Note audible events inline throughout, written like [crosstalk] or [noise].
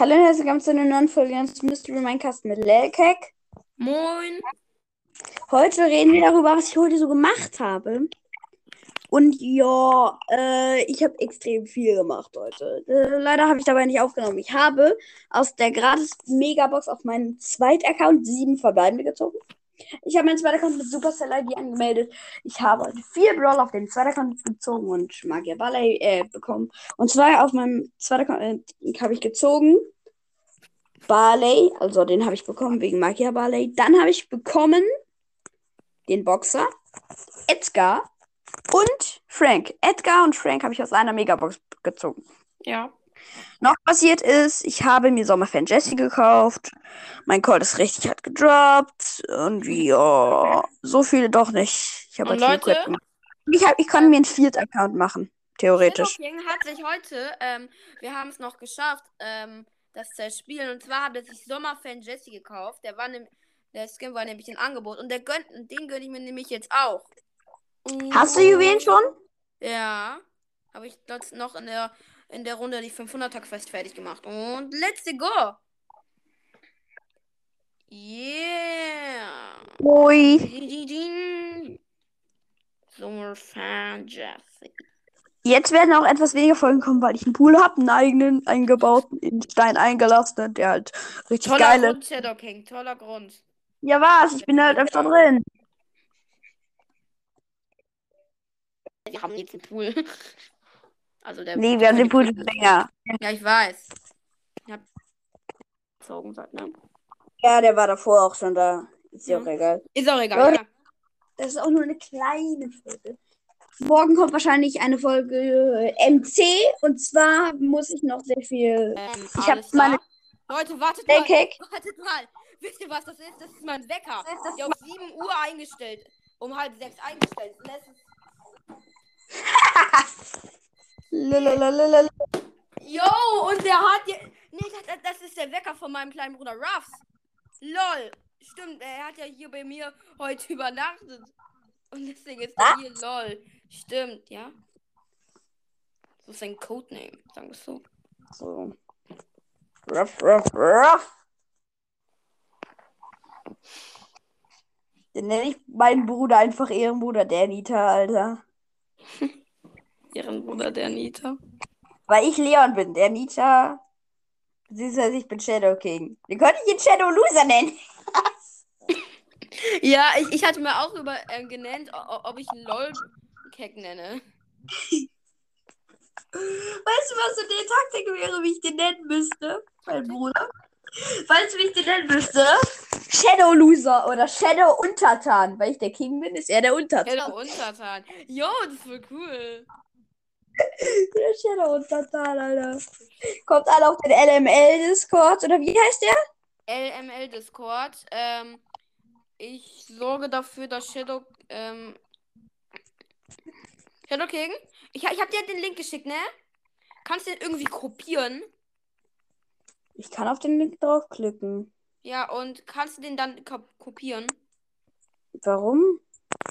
Hallo und herzlich willkommen zu einer neuen Folge des Mystery Minecast mit Lelkek. Moin. Heute reden wir darüber, was ich heute so gemacht habe. Und ja, äh, ich habe extrem viel gemacht heute. Äh, leider habe ich dabei nicht aufgenommen. Ich habe aus der gratis Megabox auf meinen zweiten Account sieben verbleibende gezogen. Ich habe meinen zweiten Account mit Supercell ID angemeldet. Ich habe vier Brawl auf den zweiten Account gezogen und Magier Ballet äh, bekommen. Und zwar auf meinem zweiten Account äh, habe ich gezogen Barley, also den habe ich bekommen wegen Magier Barley. Dann habe ich bekommen den Boxer, Edgar und Frank. Edgar und Frank habe ich aus einer Megabox gezogen. Ja. Noch passiert ist, ich habe mir Sommerfan Jesse gekauft. Mein Call ist richtig hart gedroppt. Und ja, so viele doch nicht. Ich habe halt viel Leute? Gemacht. Ich, hab, ich konnte mir einen Viert-Account machen, theoretisch. Hat sich heute, ähm, wir haben es noch geschafft, ähm, das zu spielen. Und zwar hat er sich Sommerfan Jesse gekauft. Der war nämlich, der Skin war nämlich im Angebot. Und der gönnt, den gönne ich mir nämlich jetzt auch. Hast du Juwelen schon? Ja. Habe ich dort noch in der, in der Runde die 500er Quest fertig gemacht. Und let's go. Yeah. Ui. Sommerfan Jesse. Jetzt werden auch etwas weniger Folgen kommen, weil ich einen Pool habe, einen eigenen eingebauten, in Stein eingelassenen, der halt richtig Toller geil Grund, ist. Shadow King. Toller Grund. Ja, was? Ich bin halt öfter drin. Wir haben jetzt einen Pool. [laughs] Also der. Nee, wir haben den Pool schon länger. Ja, ich weiß. Ich hab gezogen seit, ne? Ja, der war davor auch schon da. Ist ja Ja. auch egal. Ist auch egal. Ja. Das ist auch nur eine kleine Folge. Morgen kommt wahrscheinlich eine Folge äh, MC und zwar muss ich noch sehr viel. Ähm, Ich hab alles meine-. Leute, wartet mal. Wartet mal. Wisst ihr, was das ist? Das ist mein Wecker. Der auf 7 Uhr eingestellt. Um halb sechs eingestellt. Und das ist. Yo, und der hat. Nee, das, das ist der Wecker von meinem kleinen Bruder Ruffs. Lol. Stimmt, er hat ja hier bei mir heute [laughs] übernachtet. Und deswegen ist er hier lol. Stimmt, ja. So ist sein Codename, sagen wir es so. So. Ruff, ruff, ruff. Den nenne ich meinen Bruder einfach Ehrenbruder Danita, Alter. [laughs] Ihren Bruder, der Nita. Weil ich Leon bin. Der Nita. Beziehungsweise ich bin Shadow King. Den könnte ich ihn Shadow Loser nennen. Ja, ich, ich hatte mir auch über ähm, genannt, ob ich einen LOL-Keck nenne. Weißt du, was so die Taktik wäre, wie ich den nennen müsste? Mein Bruder. Weißt du, wie ich den nennen müsste? Shadow Loser oder Shadow Untertan. Weil ich der King bin, ist er der Untertan. Shadow Untertan. Jo, das ist voll cool. Der Shadow Untertan, Alter. Kommt alle auf den LML-Discord. Oder wie heißt der? LML Discord. Ähm, ich sorge dafür, dass Shadow. Ähm, Shadow King? Ich, ich hab dir den Link geschickt, ne? Kannst du den irgendwie kopieren? Ich kann auf den Link draufklicken. Ja, und kannst du den dann ko- kopieren? Warum?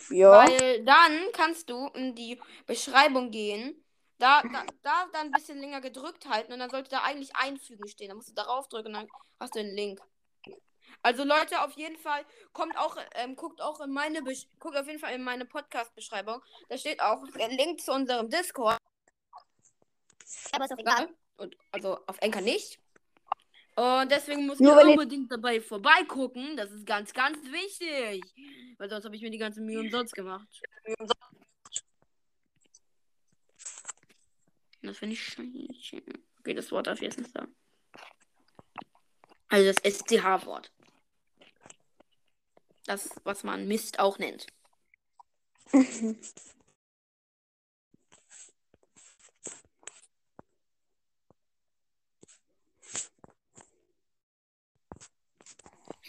Ja. Weil dann kannst du in die Beschreibung gehen. Da, da, da dann ein bisschen länger gedrückt halten und dann sollte da eigentlich einfügen stehen. Dann musst du darauf drücken und dann hast du den Link. Also Leute, auf jeden Fall kommt auch, ähm, guckt auch in meine, Besch guckt auf jeden Fall in meine Podcast-Beschreibung. Da steht auch ein Link zu unserem Discord. Aber ist auch egal. Und, also auf Enker nicht. Und deswegen muss ihr- unbedingt dabei vorbeigucken. Das ist ganz, ganz wichtig. Weil sonst habe ich mir die ganze Mühe umsonst gemacht. Das finde ich scheiße. Okay, das Wort darf ich jetzt nicht sagen. Also das SCH-Wort. Das, was man Mist auch nennt. [laughs]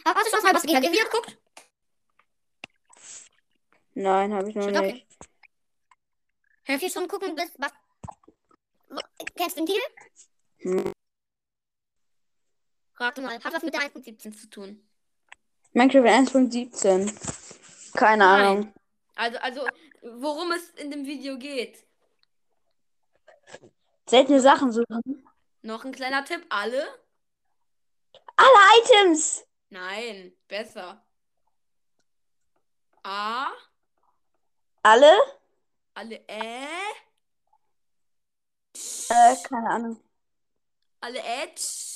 Aber hast du schon mal was gegen Video geguckt? Nein, habe ich noch Shadow nicht. Hast du schon gucken, bis was. Kennst du den Titel? Hm. Rate mal, hat was mit der 1.17 zu tun? Minecraft 1.17. Keine Nein. Ahnung. Also, also, worum es in dem Video geht. Seltene Sachen suchen. Noch ein kleiner Tipp, alle Alle Items. Nein, besser. A. Alle? Alle Ä. Äh, keine Ahnung. Alle Edge.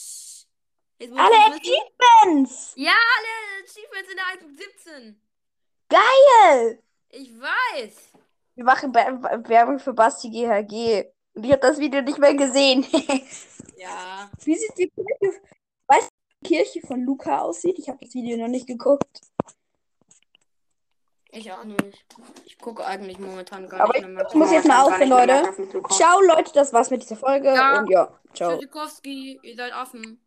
Jetzt Alle Achievements. Ja, alle Achievements in der 1.17. Geil. Ich weiß. Wir machen Werbung für Basti GHG. Und ich habe das Video nicht mehr gesehen. [laughs] Ja. Wie sieht die Kirche, weißt du, die Kirche von Luca aussieht? Ich habe das Video noch nicht geguckt. Ich auch nicht. Ich gucke eigentlich momentan gar Aber nicht mehr. Ich muss jetzt mal aufhören, Leute. Ciao, Leute. Das war's mit dieser Folge. Ja. Und ja, ciao. Tschüssikowski, ihr seid offen.